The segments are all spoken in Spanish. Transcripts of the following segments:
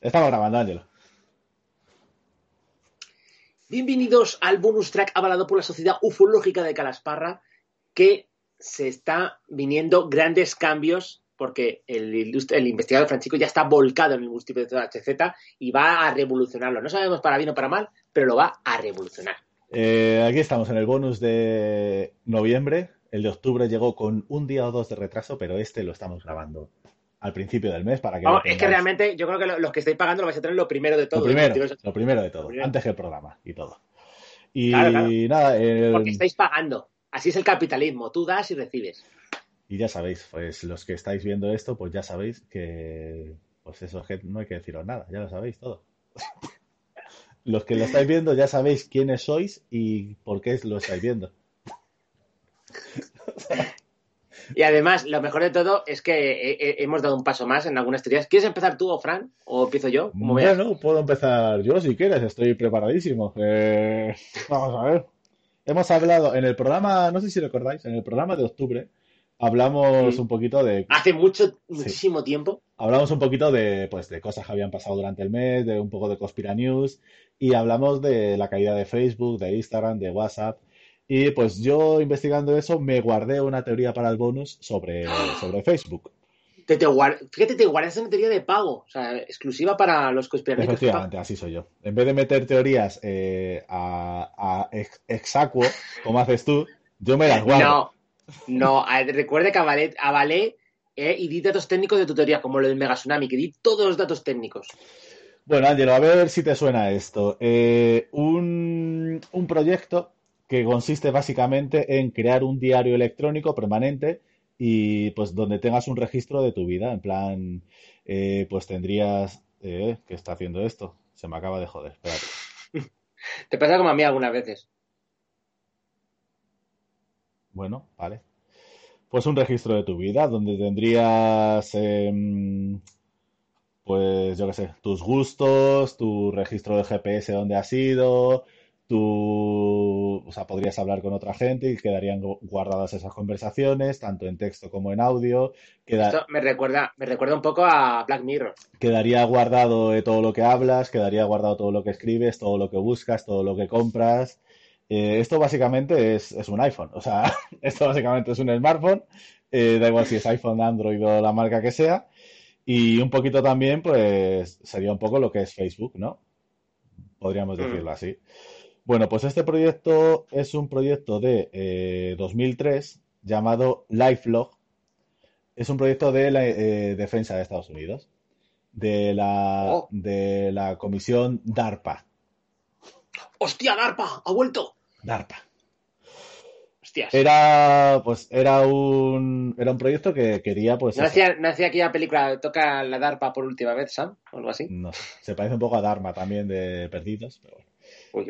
Estamos grabando, Ángelo. Bienvenidos al bonus track avalado por la Sociedad Ufológica de Calasparra, que se está viniendo grandes cambios porque el, el investigador Francisco ya está volcado en el multiplicidad HZ y va a revolucionarlo. No sabemos para bien o para mal, pero lo va a revolucionar. Eh, aquí estamos en el bonus de noviembre. El de octubre llegó con un día o dos de retraso, pero este lo estamos grabando al principio del mes para que. Vamos, es que realmente yo creo que los que estáis pagando lo vais a tener lo primero de todo. Lo primero, lo primero de todo, antes que el programa y todo. Y nada. Porque estáis pagando. Así es el capitalismo. Tú das y recibes. Y ya sabéis, pues los que estáis viendo esto, pues ya sabéis que. Pues eso, no hay que deciros nada, ya lo sabéis todo. los que lo estáis viendo ya sabéis quiénes sois y por qué lo estáis viendo. Y además, lo mejor de todo es que hemos dado un paso más en algunas teorías. ¿Quieres empezar tú, o Fran? ¿O empiezo yo? bueno, puedo empezar yo si quieres, estoy preparadísimo. Eh, vamos a ver. Hemos hablado en el programa, no sé si recordáis, en el programa de octubre, hablamos un poquito de... Hace mucho, muchísimo tiempo. Hablamos un poquito de, pues, de cosas que habían pasado durante el mes, de un poco de Conspira News, y hablamos de la caída de Facebook, de Instagram, de WhatsApp, y pues yo investigando eso me guardé una teoría para el bonus sobre, sobre Facebook. Te, te Fíjate, te guardas una teoría de pago, o sea, exclusiva para los conspiranoicos. Efectivamente, así soy yo. En vez de meter teorías eh, a, a exacuo, como haces tú, yo me las guardo. No, no, recuerde que avalé, avalé eh, y di datos técnicos de tu teoría, como lo del Mega Tsunami, que di todos los datos técnicos. Bueno, Ángelo, a ver si te suena esto. Eh, un, un proyecto que consiste básicamente en crear un diario electrónico permanente y pues donde tengas un registro de tu vida. En plan, eh, pues tendrías... Eh, ¿Qué está haciendo esto? Se me acaba de joder, espérate. Te pasa como a mí algunas veces. Bueno, vale. Pues un registro de tu vida donde tendrías... Em, pues yo qué sé, tus gustos, tu registro de GPS donde has ido, tú, o sea, podrías hablar con otra gente y quedarían guardadas esas conversaciones, tanto en texto como en audio. Esto me recuerda, me recuerda un poco a Black Mirror. Quedaría guardado todo lo que hablas, quedaría guardado todo lo que escribes, todo lo que buscas, todo lo que compras. Eh, esto básicamente es, un iPhone, o sea, esto básicamente es un smartphone, eh, da igual si es iPhone, Android o la marca que sea. Y un poquito también, pues, sería un poco lo que es Facebook, ¿no? Podríamos mm. decirlo así. Bueno, pues este proyecto es un proyecto de 2003 eh, llamado LifeLog. Es un proyecto de la eh, defensa de Estados Unidos, de la, oh. de la comisión DARPA. ¡Hostia, DARPA! ¡Ha vuelto! DARPA. Hostias. Era, pues, era un, era un proyecto que quería, pues... ¿No hacía, ¿No hacía aquella película, toca la DARPA por última vez, Sam? O algo así. No, se parece un poco a Dharma también de Perdidos, pero bueno.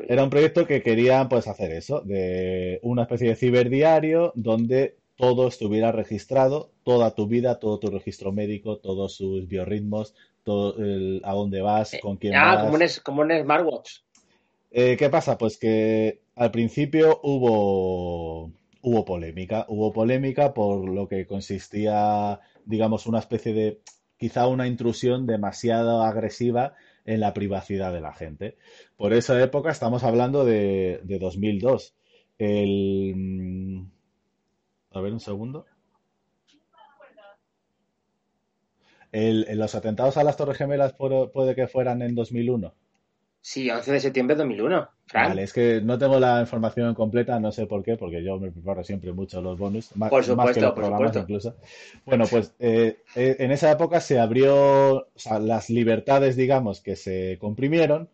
Era un proyecto que querían pues hacer eso, de una especie de ciberdiario donde todo estuviera registrado, toda tu vida, todo tu registro médico, todos sus biorritmos, todo a dónde vas, con quién ah, vas. Como un, como un smartwatch. Eh, ¿Qué pasa? Pues que al principio hubo, hubo polémica, hubo polémica por lo que consistía, digamos, una especie de, quizá una intrusión demasiado agresiva en la privacidad de la gente. Por esa época estamos hablando de, 2002. El... Mm, a ver un segundo. los atentados a las Torres Gemelas puede que fueran en 2001. Sí, 11 de septiembre de 2001. Vale, es que no tengo la información completa, no sé por qué, porque yo me preparo siempre mucho los bonus, más, por supuesto, que los programas incluso. Bueno, pues eh, eh, en esa época se abrió las libertades, digamos, que se comprimieron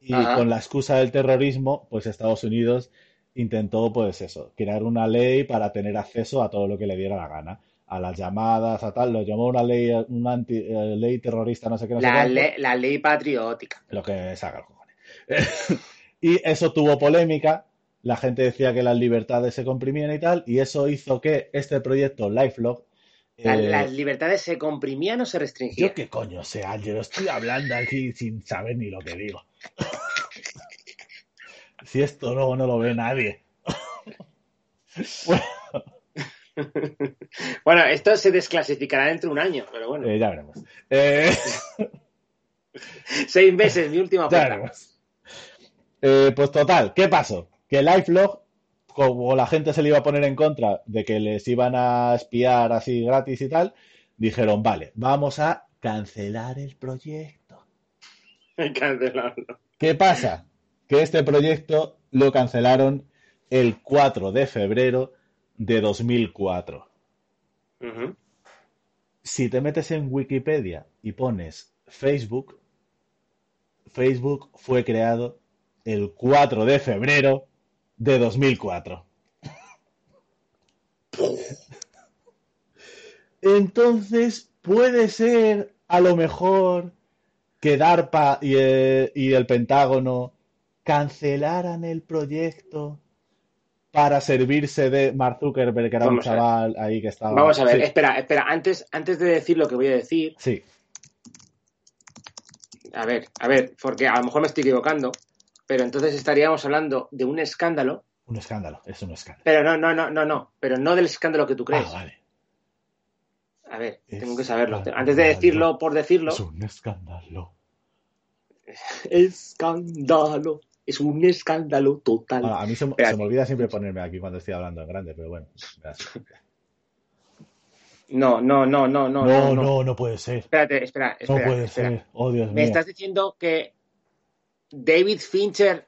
y con la excusa del terrorismo, pues Estados Unidos intentó, pues eso, crear una ley para tener acceso a todo lo que le diera la gana a las llamadas, a tal, lo llamó una ley, una anti, eh, ley terrorista, no sé qué. No la, sé la ley patriótica. Lo que saca el cojones. y eso tuvo polémica, la gente decía que las libertades se comprimían y tal, y eso hizo que este proyecto LifeLog eh, ¿Las libertades se comprimían o se restringían? Yo qué coño sé, Ángel, estoy hablando aquí sin saber ni lo que digo. si esto luego no lo ve nadie. bueno, bueno, esto se desclasificará dentro de un año, pero bueno. Eh, ya veremos. Eh, Seis meses, mi última. Claro. Eh, pues total, ¿qué pasó? Que LifeLog, como la gente se le iba a poner en contra de que les iban a espiar así gratis y tal, dijeron, vale, vamos a cancelar el proyecto. Cancelarlo. ¿Qué pasa? Que este proyecto lo cancelaron el 4 de febrero de 2004. Ujú. Si te metes en Wikipedia y pones Facebook, Facebook fue creado el 4 de febrero de 2004. Entonces, puede ser a lo mejor que DARPA y el, y el Pentágono cancelaran el proyecto para servirse de Mark Zuckerberg, que era Vamos un chaval ahí que estaba... Vamos a ver, Sí, espera, espera, antes, antes de decir lo que voy a decir, sí, a ver, a ver, porque a lo mejor me estoy equivocando, pero entonces estaríamos hablando de un escándalo, un escándalo, es un escándalo. pero no, no, no, no, no, pero no del escándalo que tú crees. Ah, vale. A ver, Es tengo que saberlo. Antes de decirlo por decirlo, Es un escándalo. escándalo, es un escándalo total. Ah, a mí se, me- Espera. se me olvida siempre ponerme aquí cuando estoy hablando en grande, pero bueno. verás. No, no, no, no, no, No, no, no, puede ser. Espérate, espera, No espera, puede espera. ser. Oh, Dios ¿Me mío. estás diciendo que David Fincher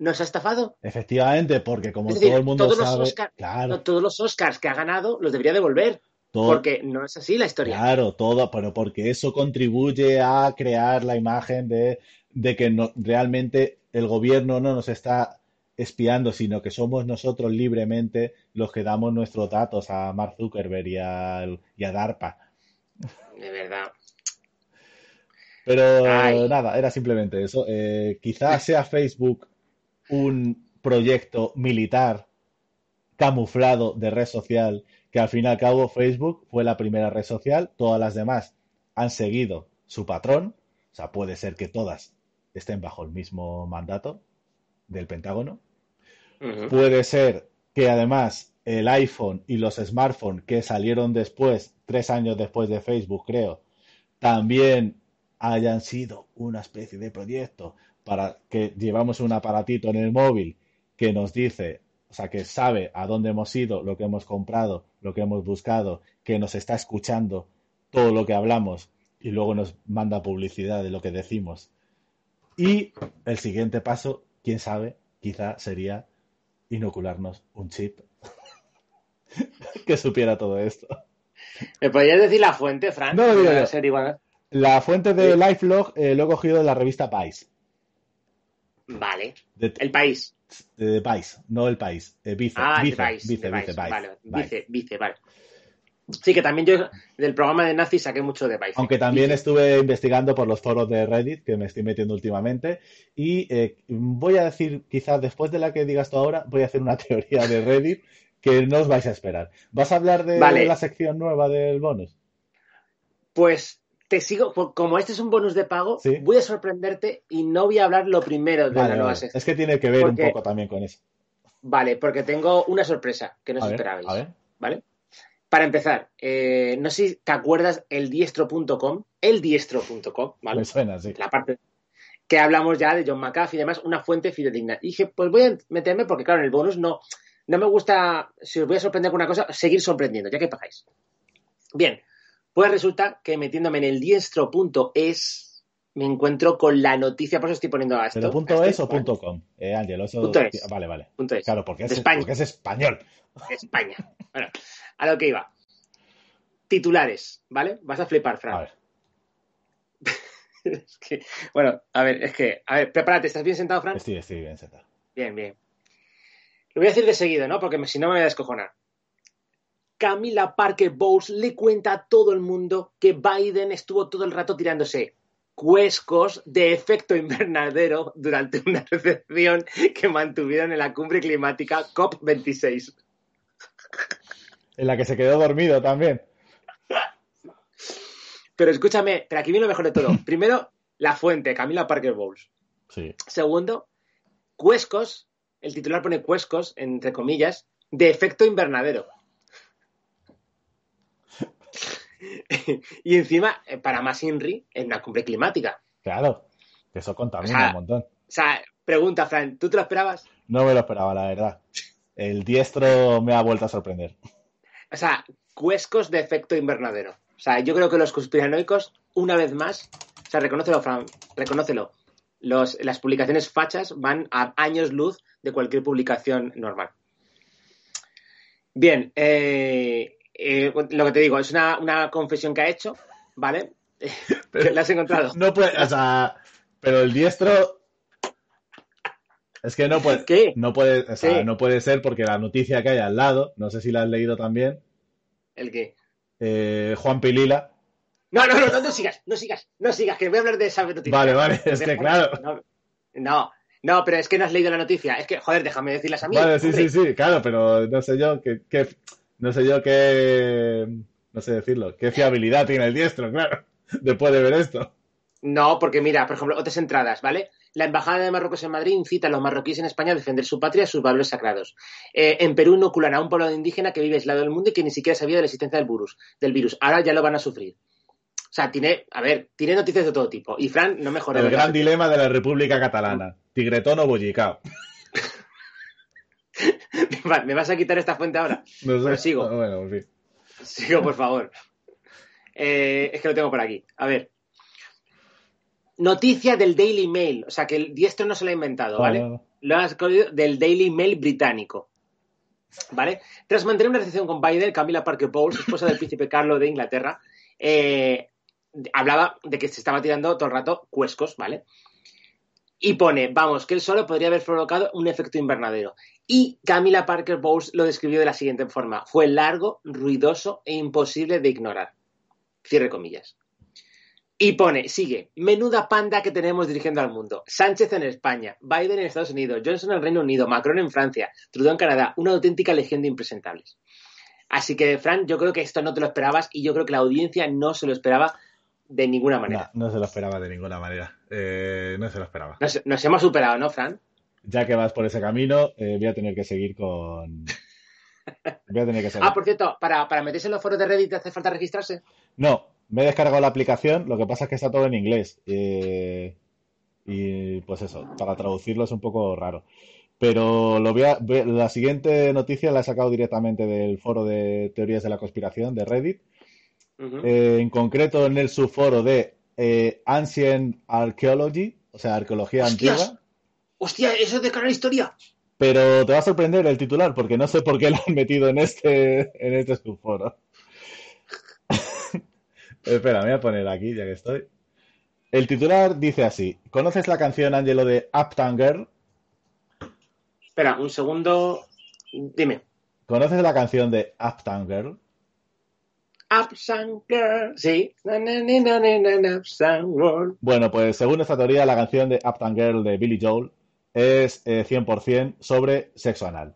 nos ha estafado? Efectivamente, porque como Es decir, todo el mundo todos los sabe, Oscar- claro, No, todos los Oscars que ha ganado los debería devolver, todo, porque no es así la historia. claro, todo, pero porque eso contribuye a crear la imagen de, de que no, realmente el gobierno no nos está espiando, sino que somos nosotros libremente los que damos nuestros datos a Mark Zuckerberg y, a DARPA. De verdad. Pero Ay. nada, era simplemente eso. Eh, quizás sea Facebook un proyecto militar camuflado de red social, que al fin y al cabo Facebook fue la primera red social, todas las demás han seguido su patrón, o sea, puede ser que todas estén bajo el mismo mandato del Pentágono. Puede ser que además el iPhone y los smartphones que salieron después, tres años después de Facebook, creo, también hayan sido una especie de proyecto para que llevamos un aparatito en el móvil que nos dice, o sea, que sabe a dónde hemos ido, lo que hemos comprado, lo que hemos buscado, que nos está escuchando todo lo que hablamos y luego nos manda publicidad de lo que decimos. Y el siguiente paso, quién sabe, quizá sería inocularnos un chip que supiera todo esto. ¿Me podrías decir la fuente, Fran? No Para yo. ser igual. La fuente de Sí. LifeLog eh, lo he cogido de la revista Vice. Vale. De, El país. de Vice, no el país. eh, Vice, Ah, Vice, de Vice. Vice, de Vice, Vice. Vice, Vale, Vice. Vice, Vice, vale. Sí, que también yo del programa de Nazi saqué mucho de Vice. Aunque también estuve investigando por los foros de Reddit, que me estoy metiendo últimamente, y eh, voy a decir, quizás después de la que digas tú ahora, voy a hacer una teoría de Reddit que no os vais a esperar. ¿Vas a hablar de Vale. la sección nueva del bonus? Pues te sigo, po- como este es un bonus de pago, Sí. voy a sorprenderte y no voy a hablar lo primero de Vale, la nueva vale. sección. Es que tiene que ver un poco también con eso. Vale, porque tengo una sorpresa que no os esperabais. a ver. ¿Vale? Para empezar, eh, no sé si te acuerdas eldiestro.com, eldiestro.com, ¿vale? Me suena, sí. La parte que hablamos ya de John McAfee y demás, una fuente fidedigna. Y dije, pues voy a meterme porque, claro, en el bonus no, no me gusta, si os voy a sorprender con una cosa, seguir sorprendiendo, ya que pagáis. Bien, pues resulta que metiéndome en eldiestro.es me encuentro con la noticia, por eso estoy poniendo a esto. ¿Pero punto a es o punto com? Eh, Ángel, eso... Punto es. Vale, vale. Punto es. Claro, porque es, De España. porque es español. España. Bueno, a lo que iba. Titulares, ¿vale? Vas a flipar, Fran. A ver. Es que, bueno, a ver, es que, a ver, prepárate, ¿estás bien sentado, Fran? Estoy, estoy bien sentado. Bien, bien. Lo voy a decir de seguido, ¿no? Porque si no me voy a descojonar. Camila Parker Bowles le cuenta a todo el mundo que Biden estuvo todo el rato tirándose cuescos de efecto invernadero durante una recepción que mantuvieron en la cumbre climática COP26. En la que se quedó dormido también. Pero escúchame, pero aquí viene lo mejor de todo. Primero, la fuente, Camila Parker Bowles. Sí. Segundo, cuescos, el titular pone cuescos, entre comillas, de efecto invernadero. y encima, eh, para más INRI, en una cumbre climática. Claro, que eso contamina O sea, un montón. O sea, pregunta, Fran, ¿tú te lo esperabas? No me lo esperaba, la verdad. El diestro me ha vuelto a sorprender. O sea, cuescos de efecto invernadero. O sea, yo creo que los conspiranoicos, una vez más, o sea, reconócelo, Fran, reconócelo. Los, las publicaciones fachas van a años luz de cualquier publicación normal. Bien, eh, eh, lo que te digo, es una, una confesión que ha hecho, ¿vale? ¿La has encontrado? No puede, o sea, pero el diestro es que no puede, ¿Qué? no puede, o sea, ¿Qué? no puede ser porque la noticia que hay al lado, no sé si la has leído también, ¿El qué? eh, Juan Pilila. No, no, no, no, no sigas, no sigas, no sigas, que voy a hablar de esa noticia. Vale, vale, es que claro. No, no, no, pero es que no has leído la noticia. Es que, joder, déjame decirlas a mí. Vale, sí, hombre. sí, sí, claro, pero no sé yo qué- no sé yo qué, no sé decirlo, qué fiabilidad tiene el diestro, claro, después de ver esto. No, porque mira, por ejemplo, otras entradas, ¿vale? La Embajada de Marruecos en Madrid incita a los marroquíes en España a defender su patria y sus valores sagrados. Eh, en Perú inoculan a un pueblo indígena que vive aislado del mundo y que ni siquiera sabía de la existencia del virus. Del virus. Ahora ya lo van a sufrir. O sea, tiene, a ver, tiene noticias de todo tipo. Y Fran no mejora. El gran dilema de la República Catalana, tigretón o bollicao. ¿Me vas a quitar esta fuente ahora? No sé. Pero sigo. Bueno, en fin. Sigo, por favor. Eh, es que lo tengo por aquí. A ver. Noticia del Daily Mail. O sea, que el diestro no se lo ha inventado, ¿vale? No. Lo has cogido del Daily Mail británico. ¿Vale? Tras mantener una recepción con Biden, Camila Parker Bowles, esposa del príncipe Carlos de Inglaterra, eh, hablaba de que se estaba tirando todo el rato cuescos, ¿vale? Y pone, vamos, que él solo podría haber provocado un efecto invernadero. Y Camila Parker Bowles lo describió de la siguiente forma: fue largo, ruidoso e imposible de ignorar. Cierre comillas. Y pone, sigue, menuda panda que tenemos dirigiendo al mundo. Sánchez en España, Biden en Estados Unidos, Johnson en Reino Unido, Macron en Francia, Trudeau en Canadá, una auténtica legión de impresentables. Así que, Fran, yo creo que esto no te lo esperabas y yo creo que la audiencia no se lo esperaba de ninguna manera. No, no se lo esperaba de ninguna manera. Eh, no se lo esperaba. Nos, nos hemos superado, ¿no, Fran? Ya que vas por ese camino, eh, voy a tener que seguir con. Voy a tener que seguir. Ah, por cierto, para, para meterse en los foros de Reddit hace falta registrarse. No, me he descargado la aplicación, lo que pasa es que está todo en inglés. eh, y pues eso, para traducirlo es un poco raro. Pero lo voy a- la siguiente noticia la he sacado directamente del foro de teorías de la conspiración de Reddit. Eh, en concreto en el subforo de eh, Ancient Archaeology, o sea, arqueología ¡Hostias! antigua. Hostia, eso es de canal historia. Pero te va a sorprender el titular, porque no sé por qué lo han metido en este, en este subforo. Espera, me voy a poner aquí, ya que estoy. El titular dice así: ¿Conoces la canción Angelo de Uptown Girl? Espera, un segundo. Dime. ¿Conoces la canción de Uptown Girl? Uptown Girl. Sí. Na, na, na. Bueno, pues según esta teoría, la canción de Uptown Girl de Billy Joel es eh, 100% sobre sexo anal.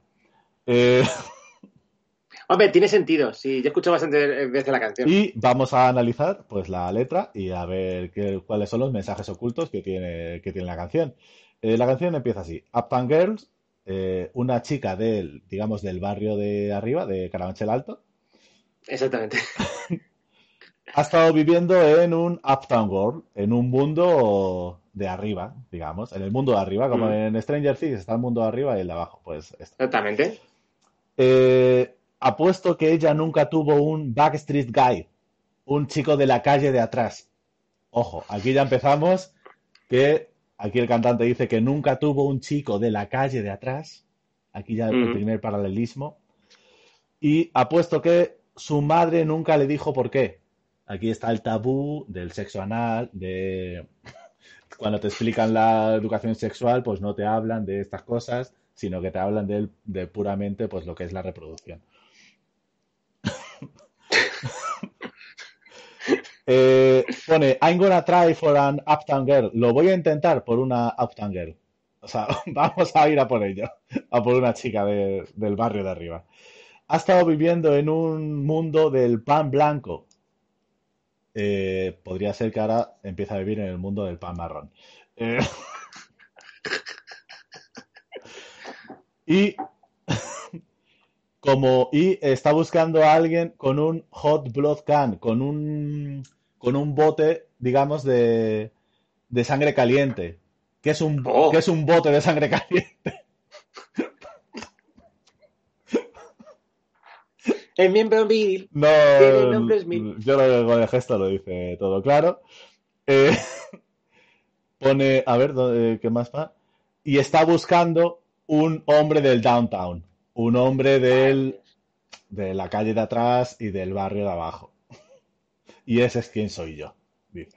Eh, Hombre, tiene sentido. Sí, yo escucho bastante veces la canción. y vamos a analizar pues la letra y a ver qué- cuáles son los mensajes ocultos que tiene, que tiene la canción. Eh, la canción empieza así: Uptown Girls, eh, una chica del, digamos, del barrio de arriba, de Carabanchel Alto, Exactamente. ha estado viviendo en un Uptown World, en un mundo de arriba, digamos, en el mundo de arriba, como Mm. en Stranger Things está el mundo de arriba y el de abajo, pues. Exactamente. Eh, apuesto que ella nunca tuvo un Backstreet Guy, un chico de la calle de atrás. Ojo, aquí ya empezamos que aquí el cantante dice que nunca tuvo un chico de la calle de atrás. Aquí ya el Ujú. primer paralelismo. Y apuesto que su madre nunca le dijo por qué. Aquí está el tabú del sexo anal, de cuando te explican la educación sexual, pues no te hablan de estas cosas, sino que te hablan de, de puramente pues lo que es la reproducción. Eh, pone, I'm gonna try for an uptown girl. Lo voy a intentar por una uptown girl. O sea, vamos a ir a por ello, a por una chica de- del barrio de arriba. Ha estado viviendo en un mundo del pan blanco. Eh, podría ser que ahora empiece a vivir en el mundo del pan marrón. Eh, y como y está buscando a alguien con un hot blood can, con un con un bote, digamos, de de sangre caliente. ¿Qué es un, Oh. ¿qué es un bote de sangre caliente? El miembro viril. No, Tiene nombres mil. yo lo que con el gesto lo dice todo claro. Eh, pone, a ver, ¿dónde- ¿qué más va? Y está buscando un hombre del downtown, un hombre del, de la calle de atrás y del barrio de abajo. Y ese es quien soy yo, dice.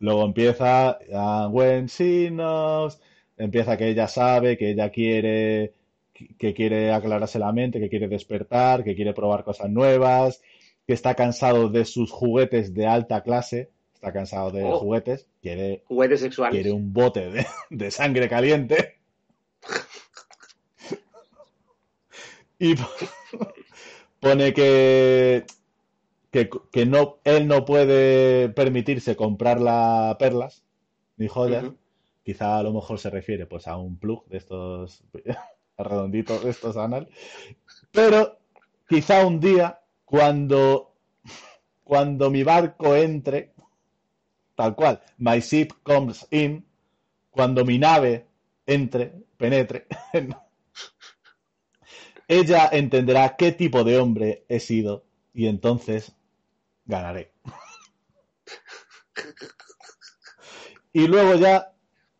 Luego empieza ah, When she knows, empieza que ella sabe, que ella quiere, que quiere aclararse la mente, que quiere despertar, que quiere probar cosas nuevas, que está cansado de sus juguetes de alta clase, está cansado de Oh. juguetes, quiere, Juguetes sexuales. quiere un bote de, de sangre caliente. Y pone que, que, que no, él no puede permitirse comprar la perlas ni joyas. Ujú. Quizá a lo mejor se refiere pues a un plug de estos redonditos estos anal. Pero quizá un día cuando cuando mi barco entre tal cual, my ship comes in, cuando mi nave entre, penetre, ella entenderá qué tipo de hombre he sido y entonces ganaré. Y luego ya,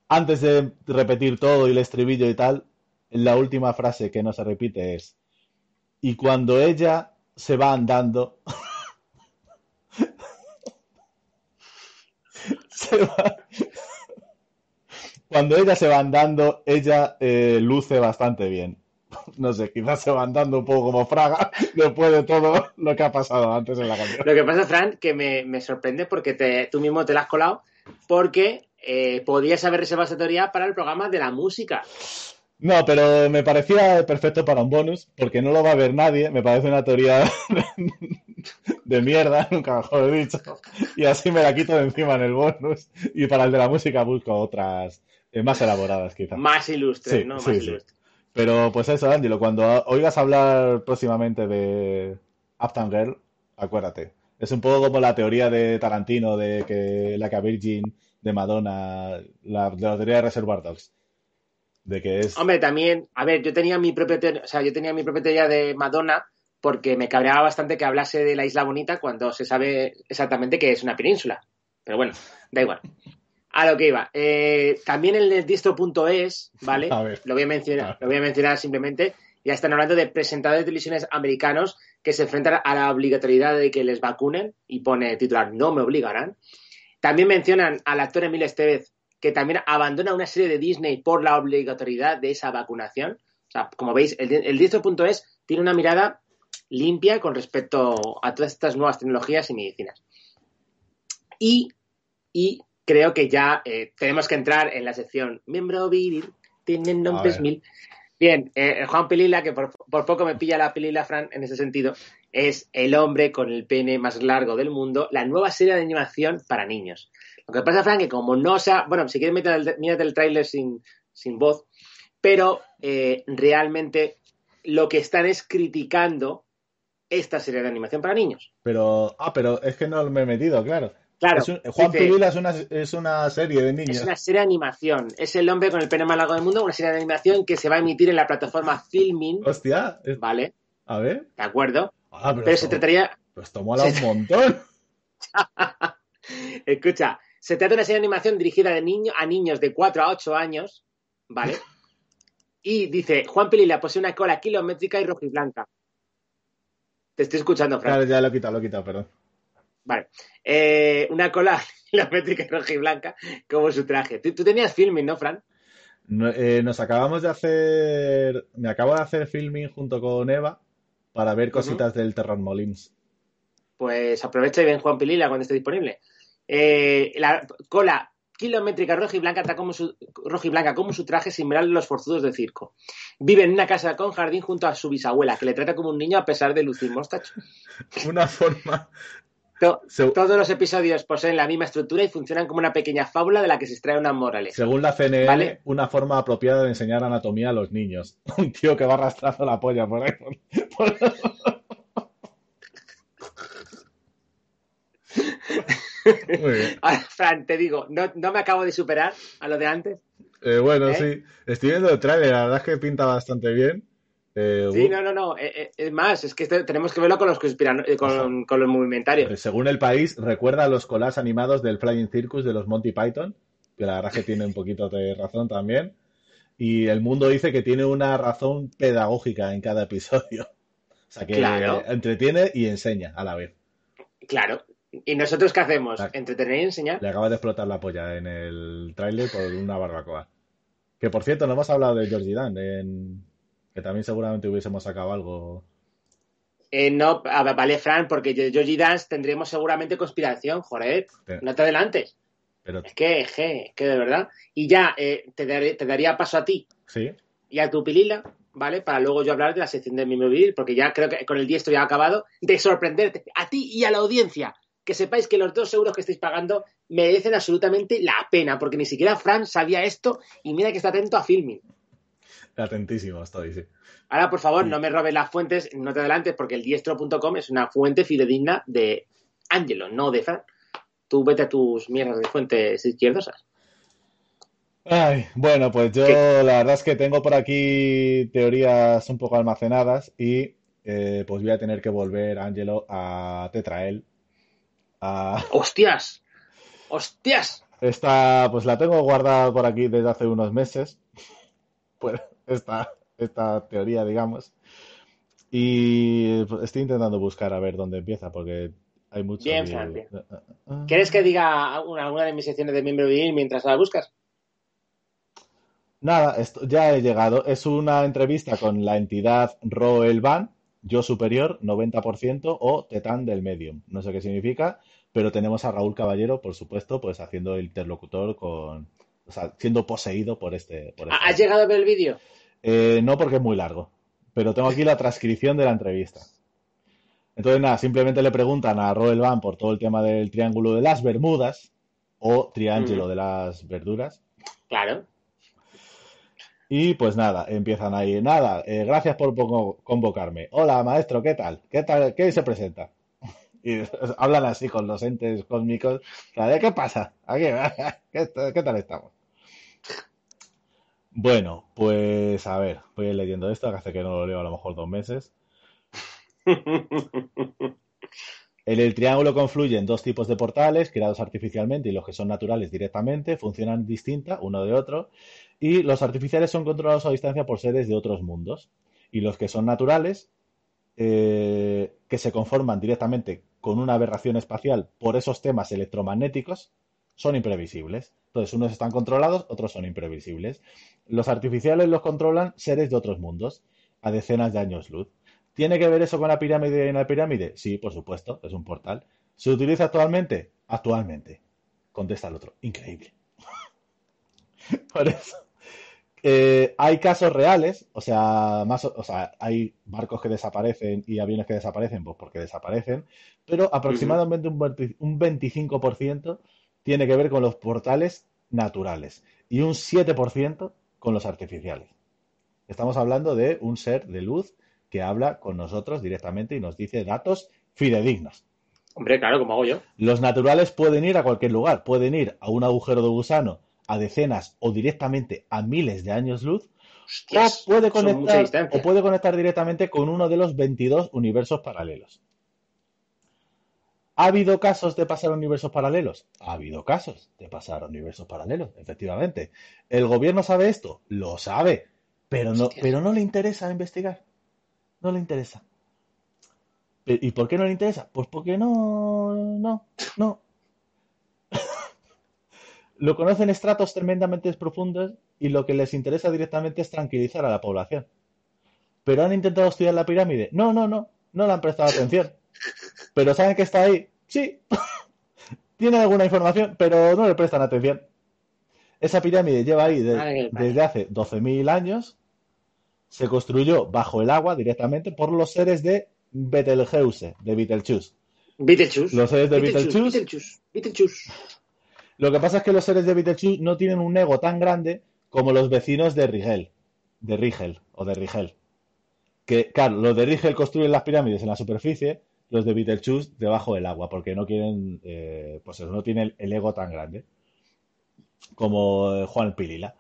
antes de repetir todo y el estribillo y tal, la última frase que no se repite es, y cuando ella se va andando, cuando ella se va andando, ella eh, luce bastante bien. No sé, quizás se va andando un poco como Fraga después de todo lo que ha pasado antes en la canción. Lo que pasa, Fran, que me, me sorprende porque te, tú mismo te la has colado, porque eh, podías haber reservado esta teoría para el programa de la música. No, pero me parecía perfecto para un bonus, porque no lo va a ver nadie. Me parece una teoría de mierda, nunca mejor dicho. Y así me la quito de encima en el bonus. Y para el de la música busco otras eh, más elaboradas, quizás. Más ilustres, Sí, ¿no? Más sí, sí. ilustres. Pero pues eso, Angelo, cuando oigas hablar próximamente de Uptown Girl, acuérdate. Es un poco como la teoría de Tarantino de que la que Virgin de Madonna, la, la teoría de Reservoir Dogs. De que es. Hombre, también, a ver, yo tenía mi propia teoría, o sea, yo tenía mi propia teoría de Madonna porque me cabreaba bastante que hablase de la Isla Bonita cuando se sabe exactamente que es una península. Pero bueno, da igual. A lo que iba. Eh, también el distro.es, ¿vale? A ver. Lo voy a mencionar, lo voy a mencionar simplemente. Ya están hablando de presentadores de televisiones americanos que se enfrentan a la obligatoriedad de que les vacunen y pone titular No me obligarán. También mencionan al actor Emilio Estevez que también abandona una serie de Disney por la obligatoriedad de esa vacunación. O sea, como veis, el, el distro.es tiene una mirada limpia con respecto a todas estas nuevas tecnologías y medicinas. Y, y creo que ya eh, tenemos que entrar en la sección miembro viril, tienen nombres mil. Bien, eh, Juan Pelila, que por, por poco me pilla la Pelila, Fran, en ese sentido, es el hombre con el pene más largo del mundo, la nueva serie de animación para niños. Lo que pasa, Fran, que como no se ha... Bueno, si quieres, mírate el, mírate el tráiler sin, sin voz, pero eh, realmente lo que están es criticando esta serie de animación para niños. Pero. Ah, pero es que no me he metido, claro. Claro, Es un- Juan dice- Pirula es una, es una serie de niños. Es una serie de animación. Es el hombre con el pene más largo del mundo, una serie de animación que se va a emitir en la plataforma Filmin, Hostia, es- ¿vale? a ver. ¿De acuerdo? Ah, pero, Pero esto, se trataría, mola se- un montón. escucha, se trata de una serie de animación dirigida de niño, a niños de 4 a 8 años, ¿vale? Y dice, Juan Pelila posee una cola kilométrica y rojiblanca. Te estoy escuchando, Fran. Claro, ya lo he quitado, lo he quitado, perdón. Vale. Eh, una cola kilométrica y rojiblanca como su traje. Tú, tú tenías filming, ¿no, Fran? No- eh, nos acabamos de hacer. Me acabo de hacer filming junto con Eva para ver cositas del Terror Molins. Pues aprovecha y ven Juan Pilila cuando esté disponible. Eh, la cola kilométrica roja y blanca, como su, roja y blanca como su traje, similar a los forzudos de circo. Vive en una casa con jardín junto a su bisabuela, que le trata como un niño a pesar de lucir mostacho. Una forma. Todos los episodios poseen la misma estructura y funcionan como una pequeña fábula de la que se extrae una moraleja. según la CNN, Vale. una forma apropiada de enseñar anatomía a los niños. Un tío que va arrastrando la polla por ahí. por- por- Muy bien. Ahora, Fran, te digo, no, no me acabo de superar a lo de antes. Eh, bueno, ¿Eh? sí. Estoy viendo el trailer, la verdad es que pinta bastante bien. Eh, Sí, no, no, no. es más, es que este- tenemos que verlo con los conspiran con, con los movimentarios. Según el país, recuerda a los collages animados del Flying Circus de los Monty Python, que la verdad es que tiene un poquito de razón también. Y el mundo dice que tiene una razón pedagógica en cada episodio. O sea que Claro. entretiene y enseña a la vez. Claro. ¿Y nosotros qué hacemos? ¿Entretener y enseñar? Le acaba de explotar la polla en el tráiler por una barbacoa. Que por cierto, no hemos hablado de Georgie Dan, en... que también seguramente hubiésemos sacado algo. Eh, no, vale, Fran, porque de Georgie Dance tendremos seguramente conspiración, joder. No te adelantes. Pero Es que, je, es que de verdad. Y ya, eh, te, daré- te daría paso a ti sí, y a tu pilila, ¿vale? Para luego yo hablar de la sección de mi móvil, porque ya creo que con el diestro ya ha acabado, de sorprenderte a ti y a la audiencia. Que sepáis que los dos euros que estáis pagando merecen absolutamente la pena, porque ni siquiera Fran sabía esto y mira que está atento a filming. atentísimo estoy, sí. Ahora, por favor, Sí. no me robes las fuentes, no te adelantes, porque el diestro.com es una fuente fidedigna de Angelo, no de Fran. Tú vete a tus mierdas de fuentes izquierdosas. Ay, bueno, pues yo ¿Qué? la verdad es que tengo por aquí teorías un poco almacenadas y eh, pues voy a tener que volver, Ángelo, a Tetrael. A... ¡Hostias! ¡Hostias! Esta, pues la tengo guardada por aquí desde hace unos meses. Pues esta, esta teoría, digamos. Y estoy intentando buscar a ver dónde empieza, porque hay mucho. Bien, y- Fran, bien. Ah, ah, ah. ¿Quieres que diga alguna, de mis secciones de miembro viril mientras la buscas? Nada, esto, ya he llegado. Es una entrevista con la entidad Roelban, yo superior, 90%, o Tetán del Medium. No sé qué significa, pero tenemos a Raúl Caballero, por supuesto, pues haciendo el interlocutor con. O sea, siendo poseído por este. Por este ¿Has llegado a ver el vídeo? Eh, no porque es muy largo, pero tengo aquí la transcripción de la entrevista. Entonces, nada, simplemente le preguntan a Roel Van por todo el tema del triángulo de las Bermudas o triángulo Ujú. de las verduras. Claro. Y pues nada, empiezan ahí. Nada, eh, gracias por convocarme. Hola, maestro, ¿qué tal? ¿Qué tal? ¿Qué se presenta? Y hablan así con los entes cósmicos. O sea, ¿de ¿Qué pasa? Aquí, ¿qué, qué tal estamos? Bueno, pues a ver, voy a ir leyendo esto, que hace que no lo leo a lo mejor dos meses. En el triángulo confluyen dos tipos de portales creados artificialmente y los que son naturales directamente, funcionan distinta uno de otro, y los artificiales son controlados a distancia por seres de otros mundos, y los que son naturales, eh, que se conforman directamente con una aberración espacial por esos temas electromagnéticos, son imprevisibles. Entonces, unos están controlados, otros son imprevisibles. Los artificiales los controlan seres de otros mundos, a decenas de años luz. ¿Tiene que ver eso con la pirámide en la pirámide? Sí, por supuesto, es un portal. ¿Se utiliza actualmente? Actualmente. Contesta el otro. Increíble. por eso. Eh, hay casos reales, o sea, más, o sea, hay barcos que desaparecen y aviones que desaparecen, pues porque desaparecen, pero aproximadamente un 20 un 25% tiene que ver con los portales naturales y un 7% con los artificiales. Estamos hablando de un ser de luz que habla con nosotros directamente y nos dice datos fidedignos. Hombre, claro, como hago yo. Los naturales pueden ir a cualquier lugar, pueden ir a un agujero de gusano a decenas o directamente a miles de años luz, Hostias, o puede conectar o puede conectar directamente con uno de los 22 universos paralelos. ¿Ha habido casos de pasar a universos paralelos? Ha habido casos de pasar a universos paralelos, efectivamente. ¿El gobierno sabe esto? Lo sabe, pero no, pero no le interesa investigar. No le interesa. ¿Y por qué no le interesa? Pues porque no, no, no. Lo conocen estratos tremendamente profundos y lo que les interesa directamente es tranquilizar a la población. ¿Pero han intentado estudiar la pirámide? No, no, no, no le han prestado atención. ¿Pero saben que está ahí? Sí. Tienen alguna información, pero no le prestan atención. Esa pirámide lleva ahí de- desde hace 12.000 años. Se construyó bajo el agua directamente por los seres de Betelgeuse, de Betelgeuse. Beetlejuice. Los seres de Beetlejuice Beetlejuice, Beetlejuice. Lo que pasa es que los seres de Betelgeuse no tienen un ego tan grande como los vecinos de Rigel, de Rigel o de Rigel. Que, claro, los de Rigel construyen las pirámides en la superficie los de Beetlejuice debajo del agua, porque no quieren, eh, pues eso, no tienen el ego tan grande como eh, Juan Pilila.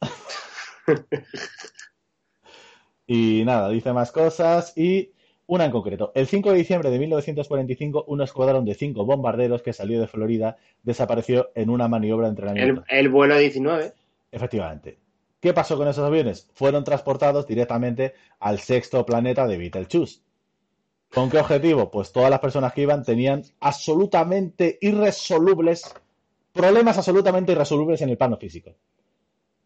y nada, dice más cosas y una en concreto. El 5 de diciembre de 1945, un escuadrón de cinco bombarderos que salió de Florida desapareció en una maniobra de entrenamiento. El, el vuelo 19. Efectivamente. ¿Qué pasó con esos aviones? Fueron transportados directamente al sexto planeta de Betelgeuse. ¿Con qué objetivo? Pues todas las personas que iban tenían absolutamente irresolubles, problemas absolutamente irresolubles en el plano físico.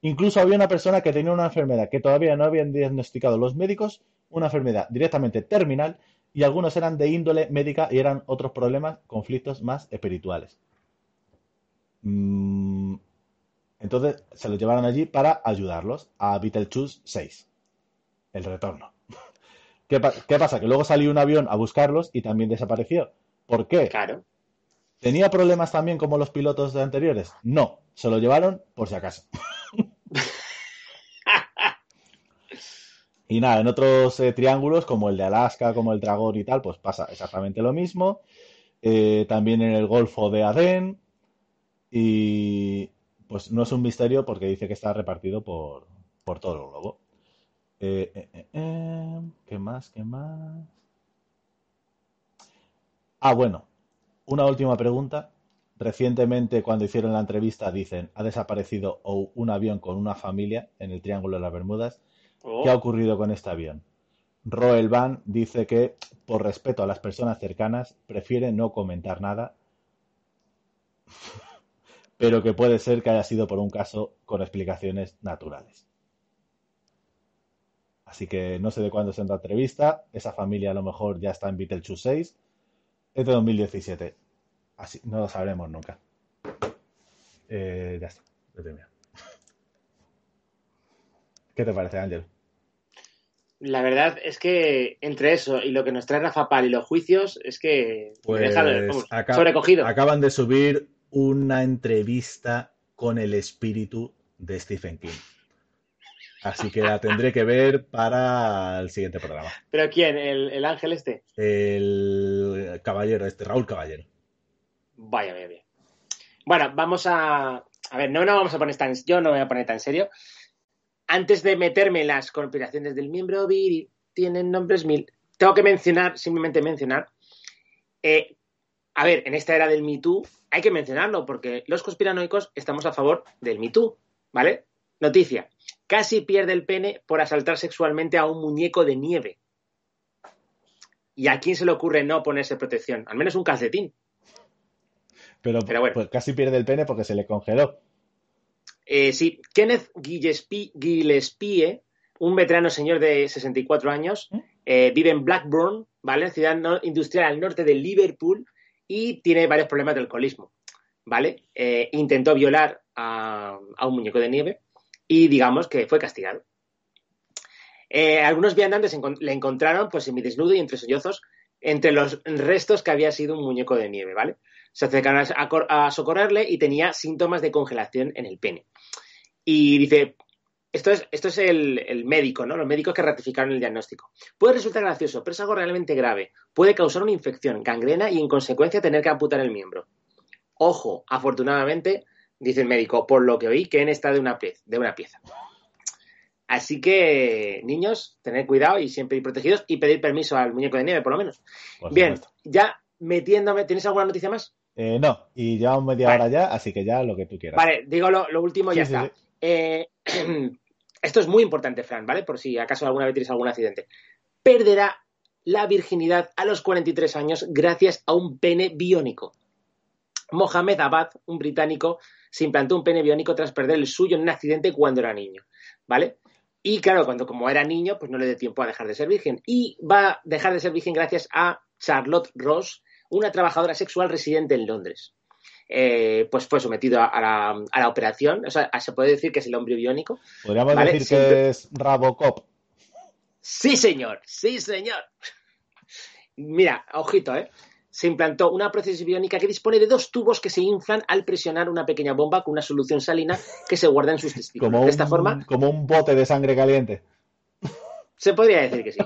Incluso había una persona que tenía una enfermedad que todavía no habían diagnosticado los médicos, una enfermedad directamente terminal, y algunos eran de índole médica y eran otros problemas, conflictos más espirituales. Mm, entonces se los llevaron allí para ayudarlos a Beetlejuice 6, el retorno. ¿Qué, ¿Qué, pasa? Que luego salió un avión a buscarlos y también desapareció. ¿Por qué? Claro. ¿Tenía problemas también como los pilotos de anteriores? No, se lo llevaron por si acaso. y nada, en otros eh, triángulos, como el de Alaska, como el dragón y tal, pues pasa exactamente lo mismo. Eh, también en el Golfo de Adén. Y pues no es un misterio porque dice que está repartido por, por todo el globo. Eh, ¿Qué más? ¿Qué más? Ah, bueno, una última pregunta. Recientemente, cuando hicieron la entrevista, dicen, ha desaparecido un avión con una familia en el Triángulo de las Bermudas. Oh. ¿Qué ha ocurrido con este avión? Roel Van dice que, por respeto a las personas cercanas, prefiere no comentar nada, pero que puede ser que haya sido por un caso con explicaciones naturales. Así que no sé de cuándo es en la entrevista. Esa familia a lo mejor ya está en Beetlejuice 6. Es de 2017. Así, no lo sabremos nunca. Eh, ya está. He terminado. ¿Qué te parece, Ángel? La verdad es que entre eso y lo que nos trae Rafa Pal y los juicios, es que Pues deja, vamos, sobrecogido. acaban de subir una entrevista con el espíritu de Stephen King. Así que la tendré que ver para el siguiente programa. ¿Pero quién? ¿El, el ángel este? El caballero, este, Raúl Caballero. Vaya, vaya, vaya. Bueno, vamos a. A ver, no nos vamos a poner tan. Yo no me voy a poner tan serio. Antes de meterme en las conspiraciones del miembro Viri, tienen nombres mil. Tengo que mencionar, simplemente mencionar. eh, a ver, en esta era del Me Too hay que mencionarlo porque los conspiranoicos estamos a favor del Me Too, ¿vale? Noticia. Casi pierde el pene por asaltar sexualmente a un muñeco de nieve. ¿Y a quién se le ocurre no ponerse protección? Al menos un calcetín. Pero, Pero bueno. pues casi pierde el pene porque se le congeló. Eh, sí, Kenneth Gillespie, Gillespie, un veterano señor de 64 años, eh, vive en Blackburn, ¿vale? Ciudad no- industrial al norte de Liverpool y tiene varios problemas de alcoholismo, ¿vale? Eh, intentó violar a, a un muñeco de nieve y digamos que fue castigado. Eh, algunos viandantes le encontraron pues semidesnudo y entre sollozos entre los restos que había sido un muñeco de nieve, ¿vale? Se acercaron a, a cor- a socorrerle y tenía síntomas de congelación en el pene. Y dice, esto es, esto es el, el médico, ¿no? Los médicos que ratificaron el diagnóstico. Puede resultar gracioso, pero es algo realmente grave. Puede causar una infección, gangrena y en consecuencia tener que amputar el miembro. Ojo, afortunadamente, dice el médico, por lo que oí, que en está de una, pieza, de una pieza. Así que, niños, tener cuidado y siempre ir protegidos y pedir permiso al muñeco de nieve, por lo menos. por Bien, ya metiéndome, ¿tienes alguna noticia más? Eh, no, y llevamos media Vale. hora ya, así que ya lo que tú quieras. Vale, digo lo, lo último, ya Sí, sí, está. sí. Eh, esto es muy importante, Fran, ¿vale? Por si acaso alguna vez tienes algún accidente. Perderá la virginidad a los 43 años gracias a un pene biónico. Mohamed Abad, un británico, se implantó un pene biónico tras perder el suyo en un accidente cuando era niño, ¿vale? Y claro, cuando como era niño, pues no le dio tiempo a dejar de ser virgen. Y va a dejar de ser virgen gracias a Charlotte Ross, una trabajadora sexual residente en Londres. Eh, pues fue sometido a, a la, a la operación. O sea, se puede decir que es el hombre biónico. Podríamos Vale, decir siempre- que es Rabocop. Sí, señor, sí, señor. Mira, ojito, ¿eh? Se implantó una prótesis biónica que dispone de dos tubos que se inflan al presionar una pequeña bomba con una solución salina que se guarda en sus testículos. Como de esta forma, como un bote de sangre caliente. se podría decir que sí.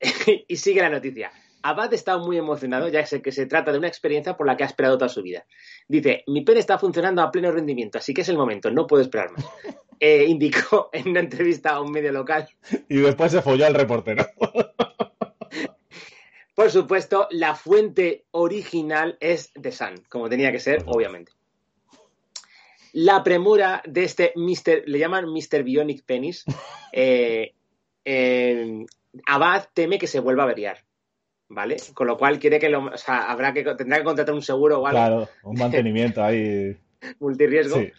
y sigue la noticia. Abad está muy emocionado, ya sé que se trata de una experiencia por la que ha esperado toda su vida. Dice, mi pene está funcionando a pleno rendimiento, así que es el momento, no puedo esperar más. Eh, indicó en una entrevista a un medio local. Y después se folló al reportero. Por supuesto, la fuente original es The Sun, como tenía que ser, obviamente. La premura de este Mr. le llaman Mr. Bionic Penis. Eh, eh, Abad teme que se vuelva a averiar. ¿Vale? Con lo cual quiere que lo, o sea, habrá que tendrá que contratar un seguro o algo. Claro, un mantenimiento ahí. Multirriesgo. Sí.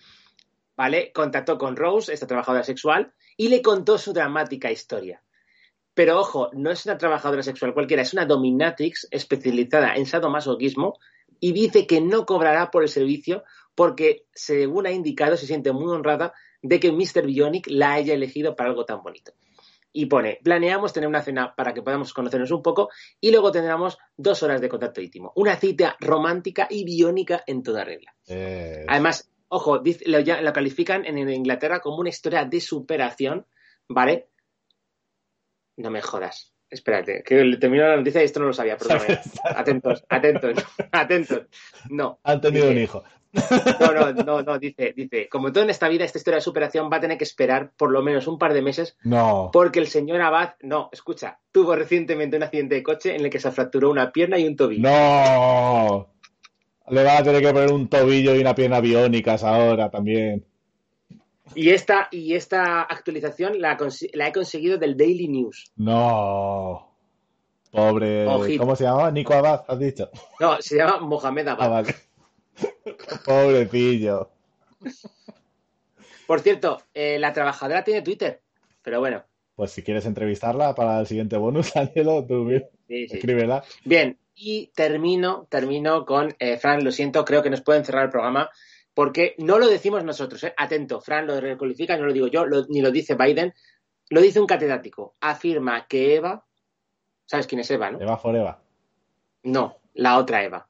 ¿Vale? Contactó con Rose, esta trabajadora sexual, y le contó su dramática historia. Pero ojo, no es una trabajadora sexual cualquiera, es una dominatrix especializada en sadomasoquismo y dice que no cobrará por el servicio porque, según ha indicado, se siente muy honrada de que Mr. Bionic la haya elegido para algo tan bonito. Y pone, planeamos tener una cena para que podamos conocernos un poco y luego tendremos dos horas de contacto íntimo. Una cita romántica y biónica en toda regla. Eh, Además, ojo, dice- lo, ya- lo califican en, en Inglaterra como una historia de superación, ¿vale? No me jodas. Espérate, que le termino la noticia y esto no lo sabía, perdóname. Atentos, atentos, atentos. No. han tenido dice- un hijo. No, no, no, no, dice, dice, como todo en esta vida, esta historia de superación va a tener que esperar por lo menos un par de meses No. porque el señor Abad, no, escucha, tuvo recientemente un accidente de coche en el que se fracturó una pierna y un tobillo. No. Le van a tener que poner un tobillo y una pierna biónicas ahora también. Y esta, y esta actualización la, la he conseguido del Daily News. No. Pobre. Ojito. ¿Cómo se llamaba? Nico Abad, has dicho. No, se llama Mohamed Abad. Ah, vale. Pobrecillo. Por cierto, eh, la trabajadora tiene Twitter, pero bueno, Pues si quieres entrevistarla para el siguiente bonus, Ángelo, tú sí, sí. escríbela. Bien, y termino, termino con, eh, Fran, lo siento, creo que nos pueden cerrar el programa, porque no lo decimos nosotros, eh. atento, Fran lo recualifica, no lo digo yo, lo- ni lo dice Biden, lo dice un catedrático, afirma que Eva, ¿sabes quién es Eva, no? Eva Foreva. No, la otra Eva,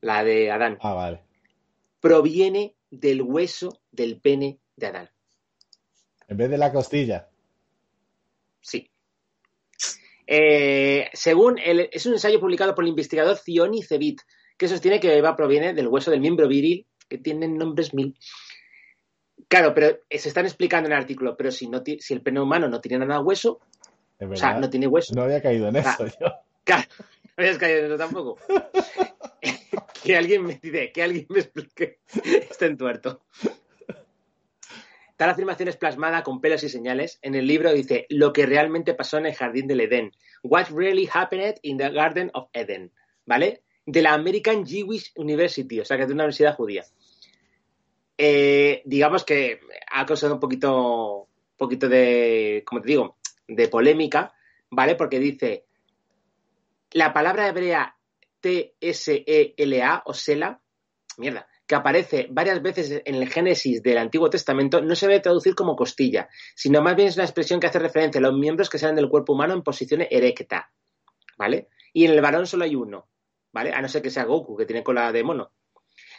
la de Adán, Ah, vale. proviene del hueso del pene de Adán. En vez de la costilla. Sí. Eh, según el, es un ensayo publicado por el investigador Zioni Cevit, que sostiene que Eva proviene del hueso del miembro viril, que tienen nombres mil. Claro, pero eh, se están explicando en el artículo, pero si, no si el pene humano no tiene nada de hueso, Es o sea, no tiene hueso. No había caído en eso yo. Claro, no habías caído en eso tampoco. que alguien me dice, que alguien me explique este entuerto. Tal afirmación es plasmada con pelos y señales. En el libro dice lo que realmente pasó en el jardín del Edén. What really happened in the Garden of Eden. ¿Vale? De la American Jewish University, o sea que es de una universidad judía. Eh, digamos que ha causado un poquito, poquito de, como te digo, de polémica, ¿vale? Porque dice la palabra hebrea T-S-E-L-A o Sela, mierda, que aparece varias veces en el Génesis del Antiguo Testamento, no se debe traducir como costilla, sino más bien es una expresión que hace referencia a los miembros que salen del cuerpo humano en posición erecta, ¿vale? Y en el varón solo hay uno, ¿vale? A no ser que sea Goku, que tiene cola de mono.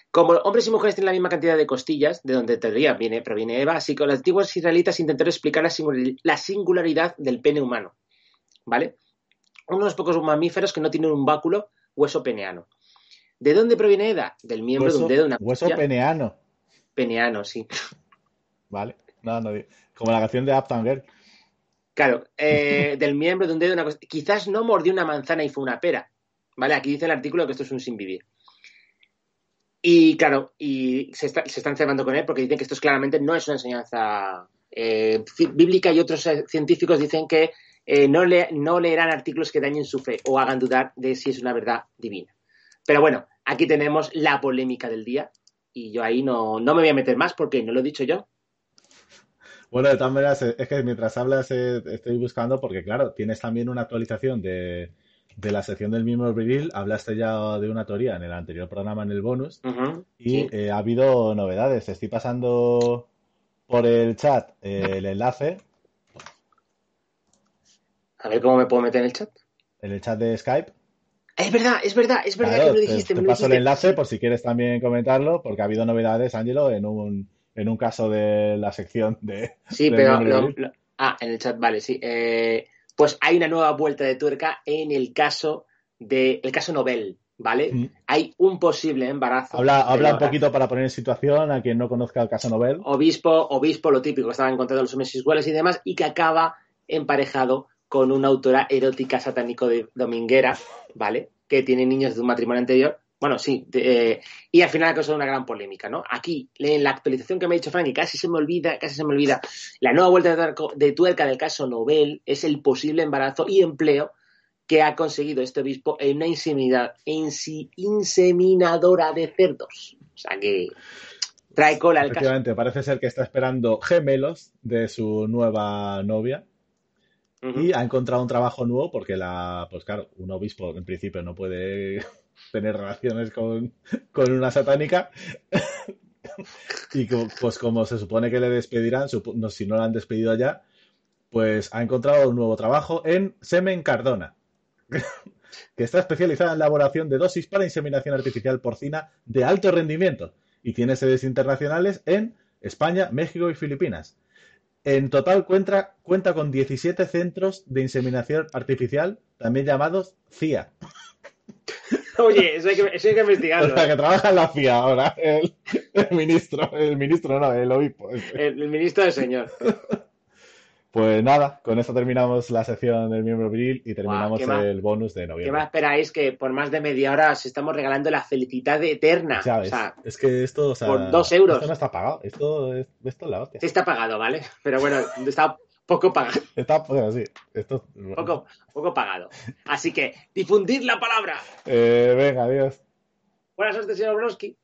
Como hombres y mujeres tienen la misma cantidad de costillas, de donde teoría viene, proviene Eva, así que los antiguos israelitas intentaron explicar la singulari- la singularidad del pene humano, ¿vale? Unos pocos mamíferos que no tienen un báculo hueso peneano. ¿De dónde proviene Eva? Del miembro de un dedo de una hueso costilla. peneano. peneano, sí. Vale. No, no. Como la canción de Uptown Girl. Claro, eh, del miembro de un dedo de una costilla. Quizás no mordió una manzana y fue una pera. ¿Vale? Aquí dice el artículo que esto es un sin vivir. Y claro, y se, está- se están cebando con él porque dicen que esto es claramente no es una enseñanza eh, bíblica y otros eh, científicos dicen que eh, no, le- no leerán artículos que dañen su fe o hagan dudar de si es una verdad divina. Pero bueno, aquí tenemos la polémica del día y yo ahí no, no me voy a meter más porque no lo he dicho yo. Bueno, de todas maneras, es que mientras hablas estoy buscando porque, claro, tienes también una actualización de, de la sección del miembro viril. Hablaste ya de una teoría en el anterior programa, en el bonus, y sí. eh, ha habido novedades. Estoy pasando por el chat eh, el enlace, A ver cómo me puedo meter en el chat. en el chat de Skype. Es verdad, es verdad, es verdad Claro, que me lo te- dijiste. te, me lo paso el enlace por si quieres también comentarlo, porque ha habido novedades, Ángelo, en un, en un caso de la sección de... Sí, pero. lo- lo- ah, en el chat, vale, sí. Eh, pues hay una nueva vuelta de tuerca en el caso del caso Nobel, ¿vale? Mm. Hay un posible embarazo. Habla, de habla un poquito para poner en situación a quien no conozca el caso Nobel. Obispo, obispo, lo típico, que estaba en contra de los homosexuales y demás, y que acaba emparejado con una autora erótica satánico de dominguera, ¿vale? Que tiene niños de un matrimonio anterior. Bueno, sí, de- eh, y al final ha causado una gran polémica, ¿no? Aquí, en la actualización que me ha dicho Frank, y casi se me olvida, casi se me olvida, la nueva vuelta de tuerca del caso Nobel es el posible embarazo y empleo que ha conseguido este obispo en una insemina- insi- inseminadora de cerdos. O sea que trae cola el caso. Efectivamente, parece ser que está esperando gemelos de su nueva novia y ha encontrado un trabajo nuevo porque la, pues claro, un obispo en principio no puede tener relaciones con, con una satánica y pues como se supone que le despedirán, si no la han despedido ya, pues ha encontrado un nuevo trabajo en Semen Cardona, que está especializada en la elaboración de dosis para inseminación artificial porcina de alto rendimiento y tiene sedes internacionales en España, México y Filipinas. En total cuenta, cuenta con 17 centros de inseminación artificial, también llamados CIA. Oye, eso hay que, eso hay que O investigarlo. sea, ¿eh? que trabaja en la CIA ahora, el, el ministro, el ministro no, el obispo. El, el ministro del señor. Pues nada, con esto terminamos la sección del miembro viril y terminamos ¿qué más? el bonus de ¿Qué noviembre. más esperáis que por más de media hora os estamos regalando la felicidad eterna? Ya O sea, es que esto, o sea, por dos euros. Esto no está pagado, esto es, esto es la hostia. sí está pagado, ¿vale? Pero bueno, está poco pagado. Está, o sea, sí, esto... Poco, poco pagado. Así que, difundir la palabra. Eh, venga, adiós. Buenas noches, señor Broski.